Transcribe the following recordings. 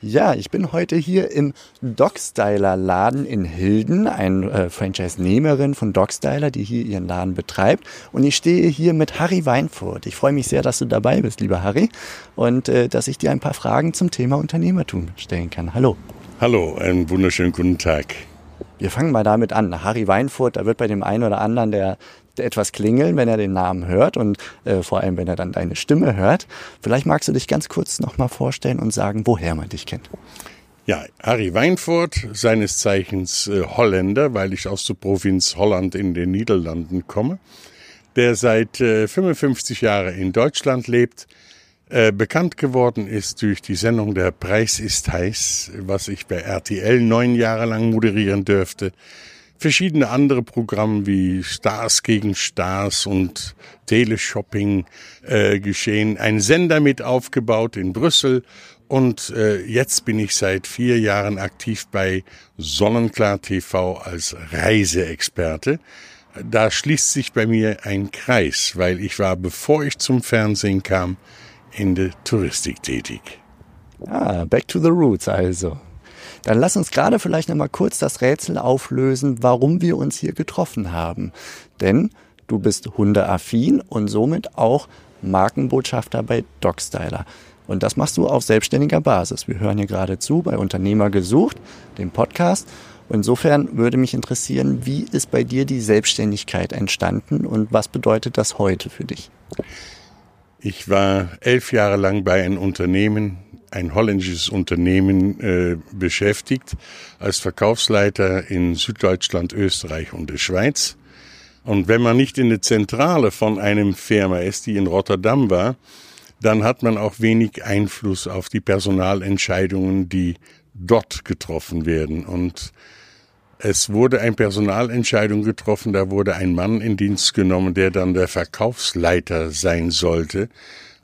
Ja, ich bin heute hier im Dogstyler Laden in Hilden, ein äh, Franchise-Nehmerin von Dogstyler, die hier ihren Laden betreibt. Und ich stehe hier mit Harry Weinfurt. Ich freue mich sehr, dass du dabei bist, lieber Harry, und äh, dass ich dir ein paar Fragen zum Thema Unternehmertum stellen kann. Hallo. Hallo, einen wunderschönen guten Tag. Wir fangen mal damit an. Harry Weinfurt, da wird bei dem einen oder anderen der etwas klingeln, wenn er den Namen hört und äh, vor allem, wenn er dann deine Stimme hört. Vielleicht magst du dich ganz kurz nochmal vorstellen und sagen, woher man dich kennt. Ja, Harry Weinfurt, seines Zeichens äh, Holländer, weil ich aus der Provinz Holland in den Niederlanden komme, der seit äh, 55 Jahren in Deutschland lebt, äh, bekannt geworden ist durch die Sendung Der Preis ist heiß, was ich bei RTL neun Jahre lang moderieren dürfte verschiedene andere Programme wie Stars gegen Stars und Teleshopping äh, geschehen. Ein Sender mit aufgebaut in Brüssel und äh, jetzt bin ich seit vier Jahren aktiv bei Sonnenklar TV als Reiseexperte. Da schließt sich bei mir ein Kreis, weil ich war, bevor ich zum Fernsehen kam, in der Touristik tätig. Ah, back to the roots also. Dann lass uns gerade vielleicht nochmal kurz das Rätsel auflösen, warum wir uns hier getroffen haben. Denn du bist hundeaffin und somit auch Markenbotschafter bei Dogstyler. Und das machst du auf selbstständiger Basis. Wir hören hier gerade zu bei Unternehmer gesucht, dem Podcast. Insofern würde mich interessieren, wie ist bei dir die Selbstständigkeit entstanden und was bedeutet das heute für dich? Ich war elf Jahre lang bei einem Unternehmen, ein holländisches Unternehmen äh, beschäftigt als Verkaufsleiter in Süddeutschland, Österreich und der Schweiz. Und wenn man nicht in der Zentrale von einem Firma ist, die in Rotterdam war, dann hat man auch wenig Einfluss auf die Personalentscheidungen, die dort getroffen werden. Und es wurde eine Personalentscheidung getroffen, da wurde ein Mann in Dienst genommen, der dann der Verkaufsleiter sein sollte,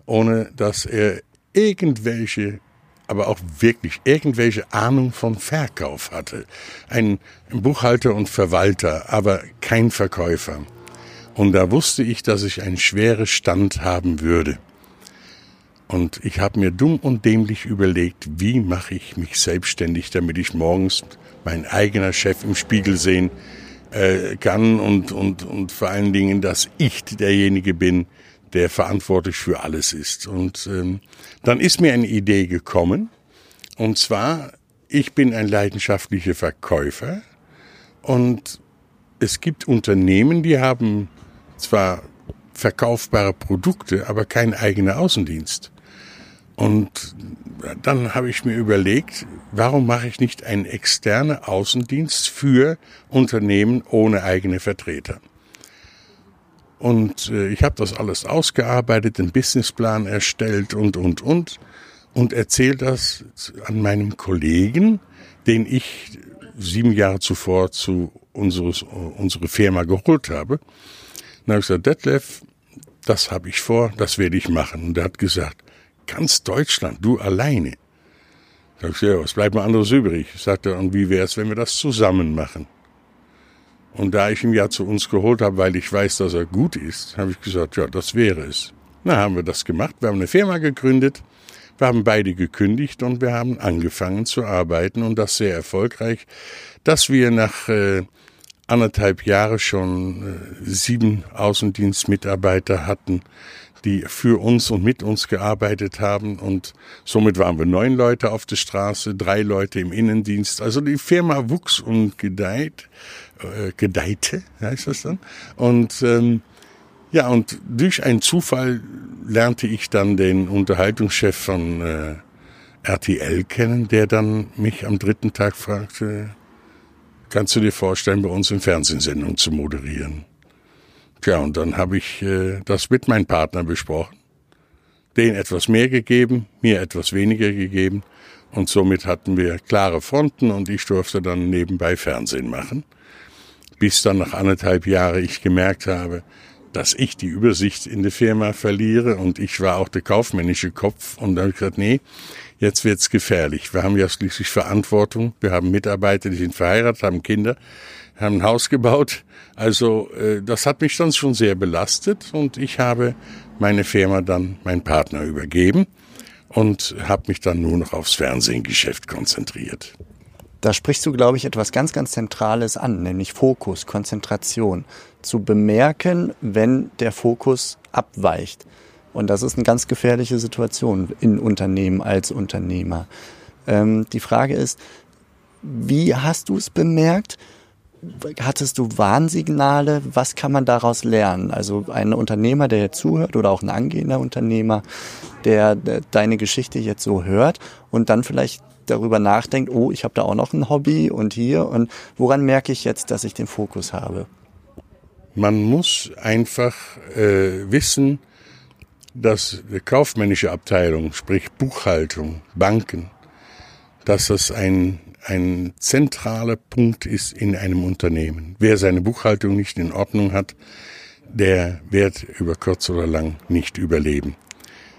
ohne dass er irgendwelche, aber auch wirklich irgendwelche Ahnung vom Verkauf hatte. Ein Buchhalter und Verwalter, aber kein Verkäufer. Und da wusste ich, dass ich einen schweren Stand haben würde. Und ich habe mir dumm und dämlich überlegt, wie mache ich mich selbstständig, damit ich morgens mein eigener Chef im Spiegel sehen äh, kann und, und, und vor allen Dingen, dass ich derjenige bin, der verantwortlich für alles ist. Und ähm, dann ist mir eine Idee gekommen, und zwar, ich bin ein leidenschaftlicher Verkäufer und es gibt Unternehmen, die haben zwar verkaufbare Produkte, aber keinen eigenen Außendienst. Und dann habe ich mir überlegt, warum mache ich nicht einen externen Außendienst für Unternehmen ohne eigene Vertreter? Und äh, ich habe das alles ausgearbeitet, den Businessplan erstellt und, und, und. Und erzähle das an meinem Kollegen, den ich sieben Jahre zuvor zu unseres, unsere Firma geholt habe. Dann habe ich gesagt, Detlef, das habe ich vor, das werde ich machen. Und er hat gesagt, ganz Deutschland, du alleine. Da habe ich gesagt, ja, was bleibt mir anderes übrig? Sagt er, und wie wäre es, wenn wir das zusammen machen? Und da ich ihn ja zu uns geholt habe, weil ich weiß, dass er gut ist, habe ich gesagt, ja, das wäre es. Na, haben wir das gemacht. Wir haben eine Firma gegründet. Wir haben beide gekündigt und wir haben angefangen zu arbeiten und das sehr erfolgreich, dass wir nach äh, anderthalb Jahre schon äh, sieben Außendienstmitarbeiter hatten, die für uns und mit uns gearbeitet haben. Und somit waren wir neun Leute auf der Straße, drei Leute im Innendienst. Also die Firma wuchs und gedeiht, äh, gedeihte, heißt das dann. Und ähm, ja, und durch einen Zufall lernte ich dann den Unterhaltungschef von äh, RTL kennen, der dann mich am dritten Tag fragte, kannst du dir vorstellen, bei uns in Fernsehsendung zu moderieren? Tja, und dann habe ich äh, das mit meinem Partner besprochen. Den etwas mehr gegeben, mir etwas weniger gegeben. Und somit hatten wir klare Fronten und ich durfte dann nebenbei Fernsehen machen. Bis dann nach anderthalb Jahren ich gemerkt habe, dass ich die Übersicht in der Firma verliere und ich war auch der kaufmännische Kopf und dann habe ich gesagt, nee, jetzt wird's gefährlich. Wir haben ja schließlich Verantwortung. Wir haben Mitarbeiter, die sind verheiratet, haben Kinder, haben ein Haus gebaut. Also äh, das hat mich dann schon sehr belastet und ich habe meine Firma dann mein Partner übergeben und habe mich dann nur noch aufs Fernsehgeschäft konzentriert. Da sprichst du, glaube ich, etwas ganz, ganz Zentrales an, nämlich Fokus, Konzentration. Zu bemerken, wenn der Fokus abweicht. Und das ist eine ganz gefährliche Situation in Unternehmen als Unternehmer. Ähm, die Frage ist, wie hast du es bemerkt? Hattest du Warnsignale? Was kann man daraus lernen? Also ein Unternehmer, der jetzt zuhört oder auch ein angehender Unternehmer, der deine Geschichte jetzt so hört und dann vielleicht darüber nachdenkt, oh, ich habe da auch noch ein Hobby und hier und woran merke ich jetzt, dass ich den Fokus habe? Man muss einfach äh, wissen, dass die kaufmännische Abteilung, sprich Buchhaltung, Banken, dass das ein, ein zentraler Punkt ist in einem Unternehmen. Wer seine Buchhaltung nicht in Ordnung hat, der wird über kurz oder lang nicht überleben.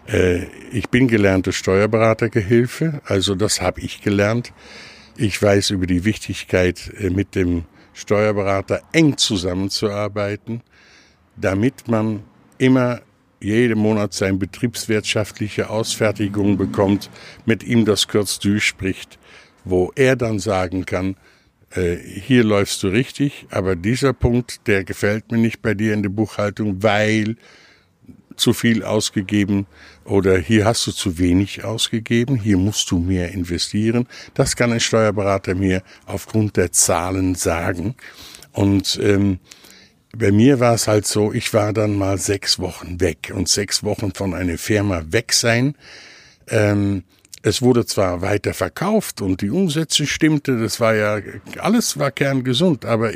Äh, ich bin gelernte Steuerberatergehilfe, also das habe ich gelernt. Ich weiß über die Wichtigkeit, äh, mit dem Steuerberater eng zusammenzuarbeiten, damit man immer jeden Monat seine betriebswirtschaftliche Ausfertigung bekommt, mit ihm das kurz durchspricht, wo er dann sagen kann, äh, hier läufst du richtig, aber dieser Punkt, der gefällt mir nicht bei dir in der Buchhaltung, weil zu viel ausgegeben oder hier hast du zu wenig ausgegeben, hier musst du mehr investieren. Das kann ein Steuerberater mir aufgrund der Zahlen sagen. Und ähm, bei mir war es halt so, ich war dann mal sechs Wochen weg und sechs Wochen von einer Firma weg sein. Ähm, es wurde zwar weiter verkauft und die Umsätze stimmte, das war ja, alles war kerngesund, aber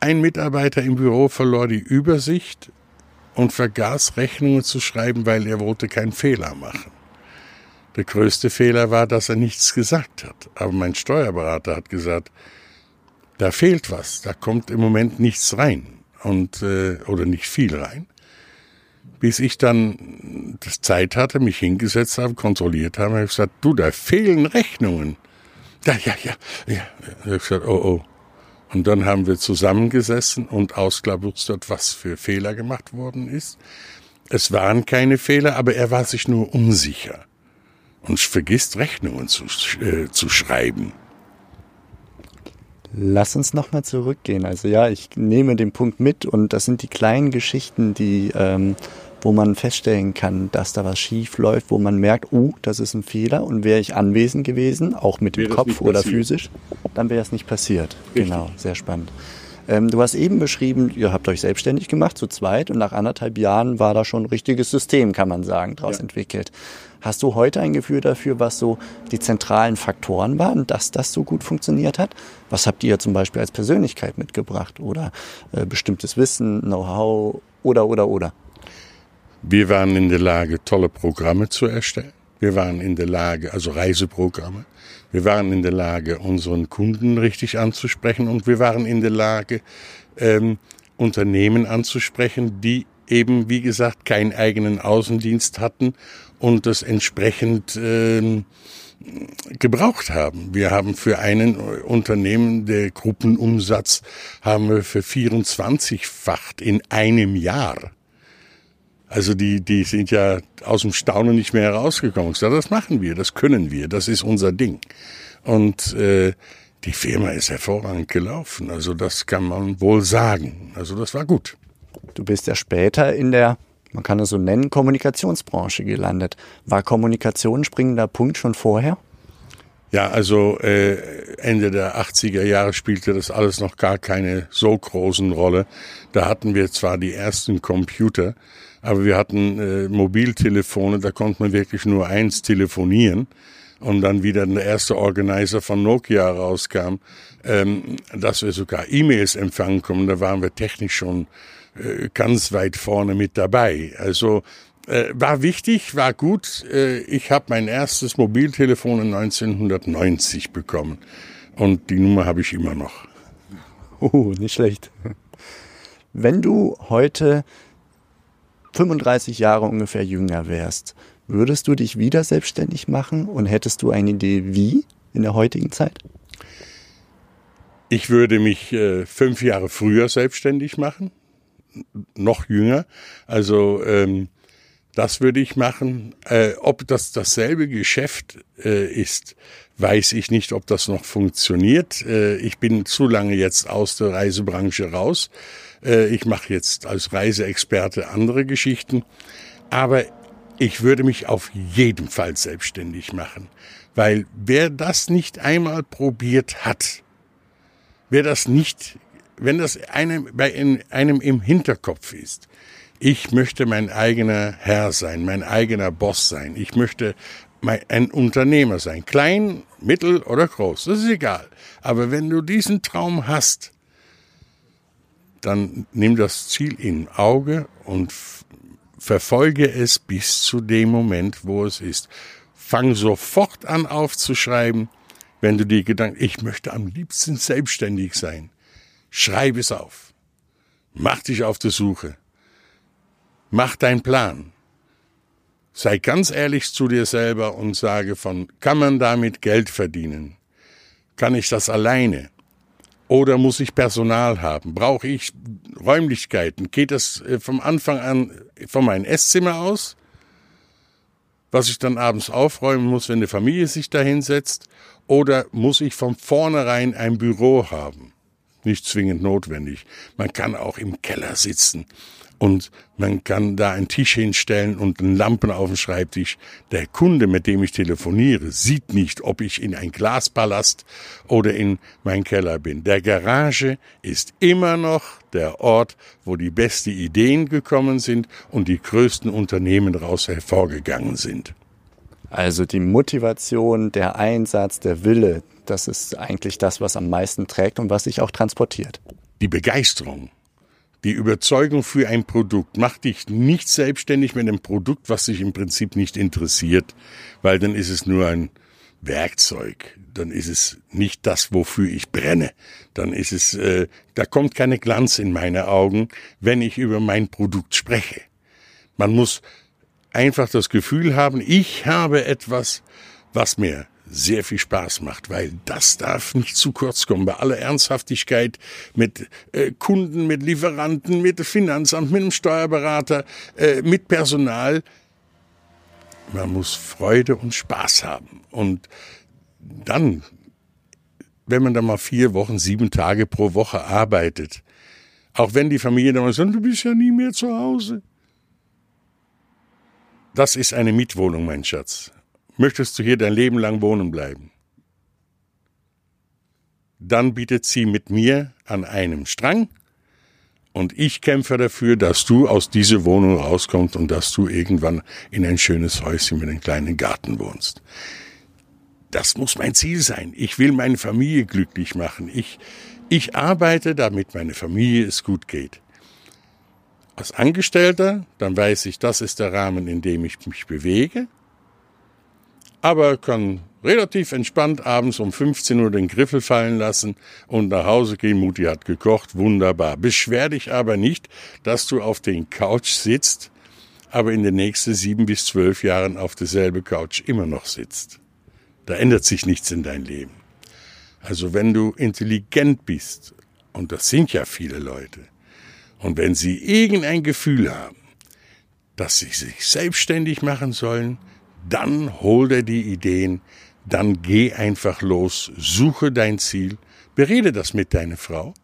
ein Mitarbeiter im Büro verlor die Übersicht und vergaß Rechnungen zu schreiben, weil er wollte keinen Fehler machen. Der größte Fehler war, dass er nichts gesagt hat. Aber mein Steuerberater hat gesagt, da fehlt was, da kommt im Moment nichts rein und äh, oder nicht viel rein. Bis ich dann das Zeit hatte, mich hingesetzt habe, kontrolliert habe, habe ich gesagt, du, da fehlen Rechnungen. Ja, ja, ja, ja. Ich habe gesagt, oh, oh. Und dann haben wir zusammengesessen und ausklabustert, was für Fehler gemacht worden ist. Es waren keine Fehler, aber er war sich nur unsicher und vergisst Rechnungen zu, äh, zu schreiben. Lass uns nochmal zurückgehen. Also ja, ich nehme den Punkt mit und das sind die kleinen Geschichten, die ähm, wo man feststellen kann, dass da was schief läuft, wo man merkt, oh, das ist ein Fehler und wäre ich anwesend gewesen, auch mit dem Kopf oder physisch, dann wäre es nicht passiert. Richtig. Genau, sehr spannend. Ähm, du hast eben beschrieben, ihr habt euch selbstständig gemacht, zu zweit, und nach anderthalb Jahren war da schon ein richtiges System, kann man sagen, daraus ja. entwickelt. Hast du heute ein Gefühl dafür, was so die zentralen Faktoren waren, dass das so gut funktioniert hat? Was habt ihr zum Beispiel als Persönlichkeit mitgebracht oder äh, bestimmtes Wissen, Know-how oder, oder, oder? Wir waren in der Lage, tolle Programme zu erstellen. Wir waren in der Lage, also Reiseprogramme. Wir waren in der Lage, unseren Kunden richtig anzusprechen und wir waren in der Lage, ähm, Unternehmen anzusprechen, die eben, wie gesagt, keinen eigenen Außendienst hatten und das entsprechend ähm, gebraucht haben. Wir haben für einen Unternehmen, der Gruppenumsatz, haben wir für 24-facht in einem Jahr also die, die sind ja aus dem Staunen nicht mehr herausgekommen. Ich sage, das machen wir, das können wir, das ist unser Ding. Und äh, die Firma ist hervorragend gelaufen. Also das kann man wohl sagen. Also das war gut. Du bist ja später in der, man kann es so nennen, Kommunikationsbranche gelandet. War Kommunikation ein springender Punkt schon vorher? Ja, also äh, Ende der 80er Jahre spielte das alles noch gar keine so großen Rolle. Da hatten wir zwar die ersten Computer, aber wir hatten äh, Mobiltelefone, da konnte man wirklich nur eins telefonieren. Und dann wieder der erste Organizer von Nokia rauskam, ähm, dass wir sogar E-Mails empfangen können. Da waren wir technisch schon ganz weit vorne mit dabei. Also äh, war wichtig, war gut. Äh, ich habe mein erstes Mobiltelefon 1990 bekommen. Und die Nummer habe ich immer noch. Oh, nicht schlecht. Wenn du heute 35 Jahre ungefähr jünger wärst, würdest du dich wieder selbstständig machen und hättest du eine Idee, wie in der heutigen Zeit? Ich würde mich äh, fünf Jahre früher selbstständig machen, noch jünger. Also ähm, das würde ich machen. Äh, ob das dasselbe Geschäft äh, ist, weiß ich nicht, ob das noch funktioniert. Äh, ich bin zu lange jetzt aus der Reisebranche raus. Äh, ich mache jetzt als Reiseexperte andere Geschichten. Aber ich würde mich auf jeden Fall selbstständig machen. Weil wer das nicht einmal probiert hat, wer das nicht, wenn das einem, bei einem im Hinterkopf ist, ich möchte mein eigener Herr sein, mein eigener Boss sein. Ich möchte ein Unternehmer sein. Klein, mittel oder groß, das ist egal. Aber wenn du diesen Traum hast, dann nimm das Ziel in Auge und verfolge es bis zu dem Moment, wo es ist. Fang sofort an aufzuschreiben, wenn du die Gedanken, ich möchte am liebsten selbstständig sein. Schreib es auf. Mach dich auf die Suche. Mach deinen Plan. Sei ganz ehrlich zu dir selber und sage von, kann man damit Geld verdienen? Kann ich das alleine? Oder muss ich Personal haben? Brauche ich Räumlichkeiten? Geht das äh, vom Anfang an von meinem Esszimmer aus? Was ich dann abends aufräumen muss, wenn die Familie sich da hinsetzt? Oder muss ich von vornherein ein Büro haben? Nicht zwingend notwendig. Man kann auch im Keller sitzen und man kann da einen Tisch hinstellen und Lampen auf dem Schreibtisch. Der Kunde, mit dem ich telefoniere, sieht nicht, ob ich in ein Glaspalast oder in mein Keller bin. Der Garage ist immer noch der Ort, wo die besten Ideen gekommen sind und die größten Unternehmen daraus hervorgegangen sind. Also die Motivation, der Einsatz, der Wille, das ist eigentlich das, was am meisten trägt und was sich auch transportiert. Die Begeisterung die Überzeugung für ein Produkt. Mach dich nicht selbstständig mit einem Produkt, was dich im Prinzip nicht interessiert, weil dann ist es nur ein Werkzeug. Dann ist es nicht das, wofür ich brenne. Dann ist es, äh, da kommt keine Glanz in meine Augen, wenn ich über mein Produkt spreche. Man muss einfach das Gefühl haben, ich habe etwas, was mir sehr viel Spaß macht, weil das darf nicht zu kurz kommen. Bei aller Ernsthaftigkeit mit äh, Kunden, mit Lieferanten, mit Finanzamt, mit dem Steuerberater, äh, mit Personal. Man muss Freude und Spaß haben. Und dann, wenn man da mal vier Wochen, sieben Tage pro Woche arbeitet, auch wenn die Familie dann mal sagt, du bist ja nie mehr zu Hause. Das ist eine Mietwohnung, mein Schatz möchtest du hier dein Leben lang wohnen bleiben? Dann bietet sie mit mir an einem Strang und ich kämpfe dafür, dass du aus dieser Wohnung rauskommst und dass du irgendwann in ein schönes Häuschen mit einem kleinen Garten wohnst. Das muss mein Ziel sein. Ich will meine Familie glücklich machen. Ich, ich arbeite, damit meine Familie es gut geht. Als Angestellter, dann weiß ich, das ist der Rahmen, in dem ich mich bewege aber kann relativ entspannt abends um 15 Uhr den Griffel fallen lassen und nach Hause gehen. Mutti hat gekocht, wunderbar. Beschwer dich aber nicht, dass du auf den Couch sitzt, aber in den nächsten sieben bis zwölf Jahren auf derselbe Couch immer noch sitzt. Da ändert sich nichts in dein Leben. Also wenn du intelligent bist, und das sind ja viele Leute, und wenn sie irgendein Gefühl haben, dass sie sich selbstständig machen sollen, dann hol dir die Ideen, dann geh einfach los, suche dein Ziel, berede das mit deiner Frau,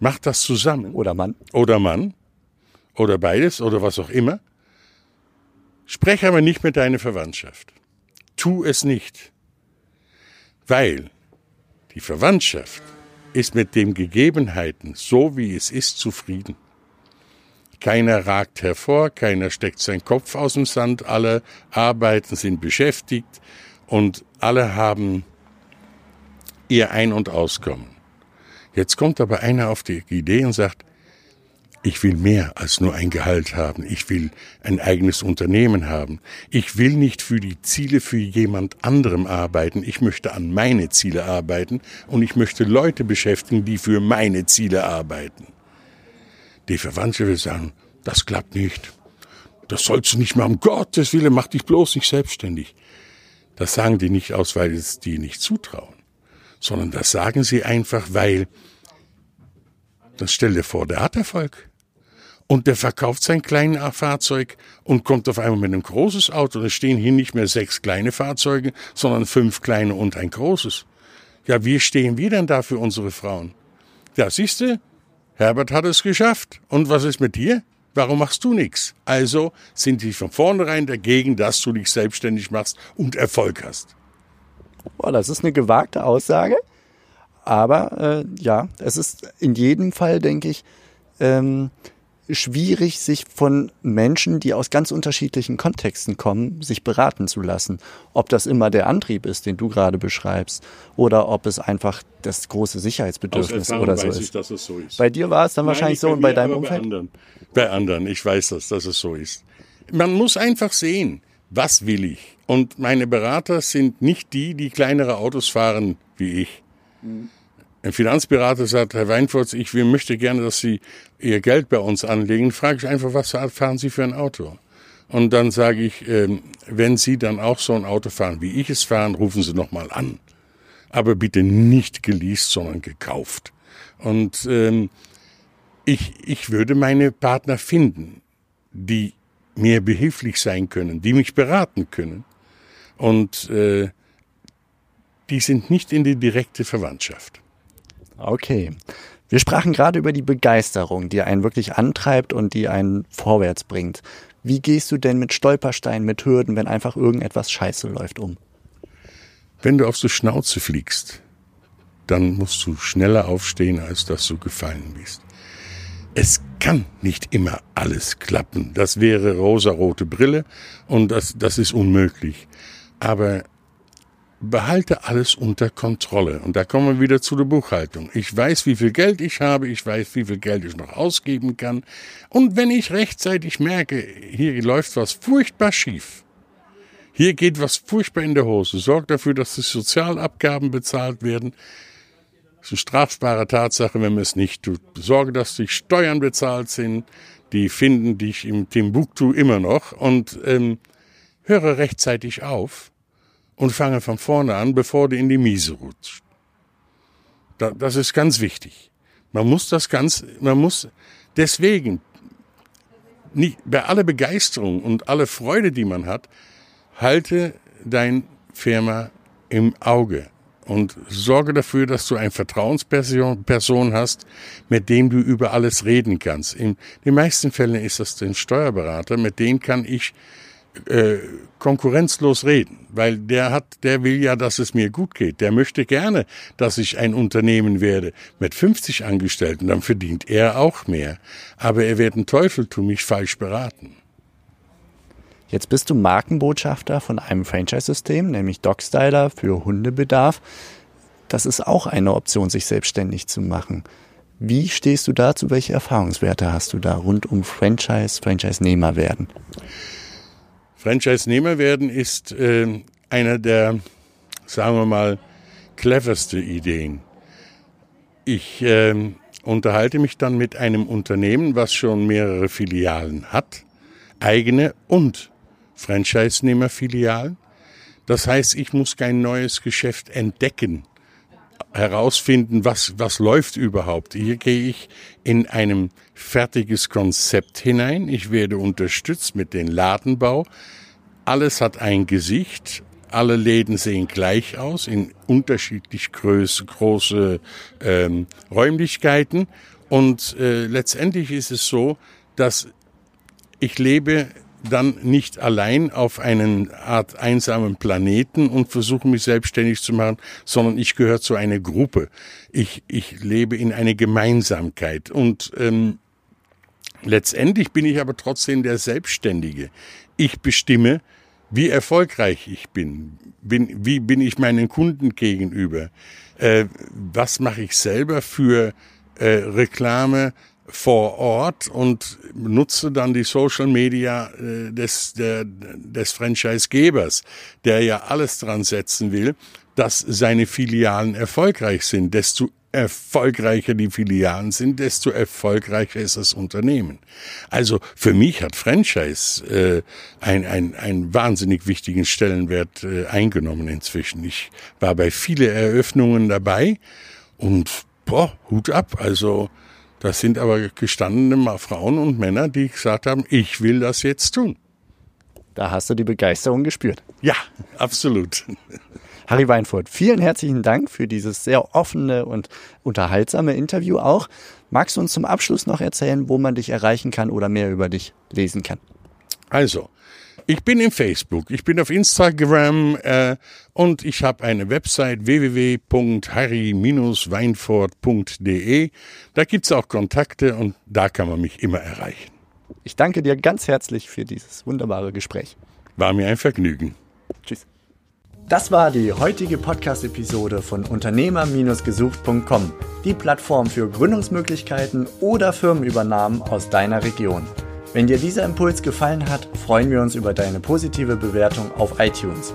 mach das zusammen. Oder Mann. Oder Mann. Oder beides oder was auch immer. Spreche aber nicht mit deiner Verwandtschaft. Tu es nicht. Weil die Verwandtschaft ist mit den Gegebenheiten, so wie es ist, zufrieden. Keiner ragt hervor, keiner steckt seinen Kopf aus dem Sand, alle arbeiten, sind beschäftigt und alle haben ihr Ein- und Auskommen. Jetzt kommt aber einer auf die Idee und sagt, ich will mehr als nur ein Gehalt haben. Ich will ein eigenes Unternehmen haben. Ich will nicht für die Ziele für jemand anderem arbeiten. Ich möchte an meine Ziele arbeiten und ich möchte Leute beschäftigen, die für meine Ziele arbeiten. Die Verwandte will sagen, das klappt nicht. Das sollst du nicht machen. Gottes Willen, mach dich bloß nicht selbstständig. Das sagen die nicht aus, weil es die nicht zutrauen, sondern das sagen sie einfach, weil, dann stell dir vor, der hat Erfolg. Und der verkauft sein kleines Fahrzeug und kommt auf einmal mit einem großes Auto. Da stehen hier nicht mehr sechs kleine Fahrzeuge, sondern fünf kleine und ein großes. Ja, wie stehen wir denn da für unsere Frauen? Ja, siehst du, Herbert hat es geschafft. Und was ist mit dir? Warum machst du nichts? Also sind die von vornherein dagegen, dass du dich selbstständig machst und Erfolg hast. Boah, das ist eine gewagte Aussage. Aber äh, ja, es ist in jedem Fall, denke ich, ähm, schwierig, sich von Menschen, die aus ganz unterschiedlichen Kontexten kommen, sich beraten zu lassen. Ob das immer der Antrieb ist, den du gerade beschreibst, oder ob es einfach das große Sicherheitsbedürfnis oder so weiß ist. Ich, dass es so ist. Bei dir war es dann Nein, wahrscheinlich so und bei deinem Umfeld? Bei anderen. bei anderen, ich weiß das, dass es so ist. Man muss einfach sehen, was will ich. Und meine Berater sind nicht die, die kleinere Autos fahren wie ich. Mhm. Ein Finanzberater sagt, Herr Weinfurts, ich will, möchte gerne, dass Sie Ihr Geld bei uns anlegen. Frage ich einfach, was fahren Sie für ein Auto? Und dann sage ich, ähm, wenn Sie dann auch so ein Auto fahren, wie ich es fahren, rufen Sie nochmal an. Aber bitte nicht geleast, sondern gekauft. Und ähm, ich, ich würde meine Partner finden, die mir behilflich sein können, die mich beraten können. Und äh, die sind nicht in die direkte Verwandtschaft. Okay. Wir sprachen gerade über die Begeisterung, die einen wirklich antreibt und die einen vorwärts bringt. Wie gehst du denn mit Stolpersteinen, mit Hürden, wenn einfach irgendetwas scheiße läuft, um? Wenn du auf die Schnauze fliegst, dann musst du schneller aufstehen, als dass du gefallen bist. Es kann nicht immer alles klappen. Das wäre rosarote Brille und das, das ist unmöglich. Aber behalte alles unter Kontrolle. Und da kommen wir wieder zu der Buchhaltung. Ich weiß, wie viel Geld ich habe, ich weiß, wie viel Geld ich noch ausgeben kann. Und wenn ich rechtzeitig merke, hier läuft was furchtbar schief, hier geht was furchtbar in der Hose, sorg dafür, dass die Sozialabgaben bezahlt werden. Das ist eine strafbare Tatsache, wenn man es nicht tut. Sorge, dass die Steuern bezahlt sind. Die finden dich im Timbuktu immer noch. Und ähm, höre rechtzeitig auf und fange von vorne an, bevor du in die Miese rutscht. Da, das ist ganz wichtig. Man muss das ganz, man muss deswegen nicht, bei aller Begeisterung und aller Freude, die man hat, halte dein Firma im Auge und sorge dafür, dass du eine Vertrauensperson Person hast, mit dem du über alles reden kannst. In den meisten Fällen ist das ein Steuerberater, mit dem kann ich äh, konkurrenzlos reden, weil der hat, der will ja, dass es mir gut geht. Der möchte gerne, dass ich ein Unternehmen werde mit 50 Angestellten, dann verdient er auch mehr. Aber er wird einen Teufel tun, mich falsch beraten. Jetzt bist du Markenbotschafter von einem Franchise-System, nämlich Dogstyler für Hundebedarf. Das ist auch eine Option, sich selbstständig zu machen. Wie stehst du dazu? Welche Erfahrungswerte hast du da rund um Franchise, Franchise-Nehmer werden? Franchise-Nehmer werden ist äh, einer der, sagen wir mal, cleverste Ideen. Ich äh, unterhalte mich dann mit einem Unternehmen, was schon mehrere Filialen hat, eigene und Franchise-Nehmer-Filialen. Das heißt, ich muss kein neues Geschäft entdecken, herausfinden, was, was läuft überhaupt. Hier gehe ich in einem fertiges Konzept hinein. Ich werde unterstützt mit dem Ladenbau. Alles hat ein Gesicht. Alle Läden sehen gleich aus, in unterschiedlich groß, große ähm, Räumlichkeiten. Und äh, letztendlich ist es so, dass ich lebe dann nicht allein auf einen Art einsamen Planeten und versuche mich selbstständig zu machen, sondern ich gehöre zu einer Gruppe. Ich, ich lebe in einer Gemeinsamkeit und ähm, letztendlich bin ich aber trotzdem der Selbstständige. Ich bestimme, wie erfolgreich ich bin, bin wie bin ich meinen Kunden gegenüber, äh, was mache ich selber für äh, Reklame, vor Ort und nutze dann die Social Media äh, des, der, des Franchise-Gebers, der ja alles dran setzen will, dass seine Filialen erfolgreich sind. Desto erfolgreicher die Filialen sind, desto erfolgreicher ist das Unternehmen. Also für mich hat Franchise äh, einen ein, ein wahnsinnig wichtigen Stellenwert äh, eingenommen inzwischen. Ich war bei vielen Eröffnungen dabei und boah, Hut ab. Also das sind aber gestandene Frauen und Männer, die gesagt haben, ich will das jetzt tun. Da hast du die Begeisterung gespürt. Ja, absolut. Harry Weinfurt, vielen herzlichen Dank für dieses sehr offene und unterhaltsame Interview auch. Magst du uns zum Abschluss noch erzählen, wo man dich erreichen kann oder mehr über dich lesen kann? Also, ich bin im Facebook, ich bin auf Instagram äh, und ich habe eine Website www.harry-weinfurt.de. Da gibt es auch Kontakte und da kann man mich immer erreichen. Ich danke dir ganz herzlich für dieses wunderbare Gespräch. War mir ein Vergnügen. Tschüss. Das war die heutige Podcast-Episode von Unternehmer-gesucht.com, die Plattform für Gründungsmöglichkeiten oder Firmenübernahmen aus deiner Region. Wenn dir dieser Impuls gefallen hat, freuen wir uns über deine positive Bewertung auf iTunes.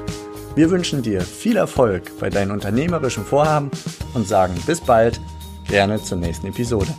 Wir wünschen dir viel Erfolg bei deinen unternehmerischen Vorhaben und sagen bis bald, gerne zur nächsten Episode.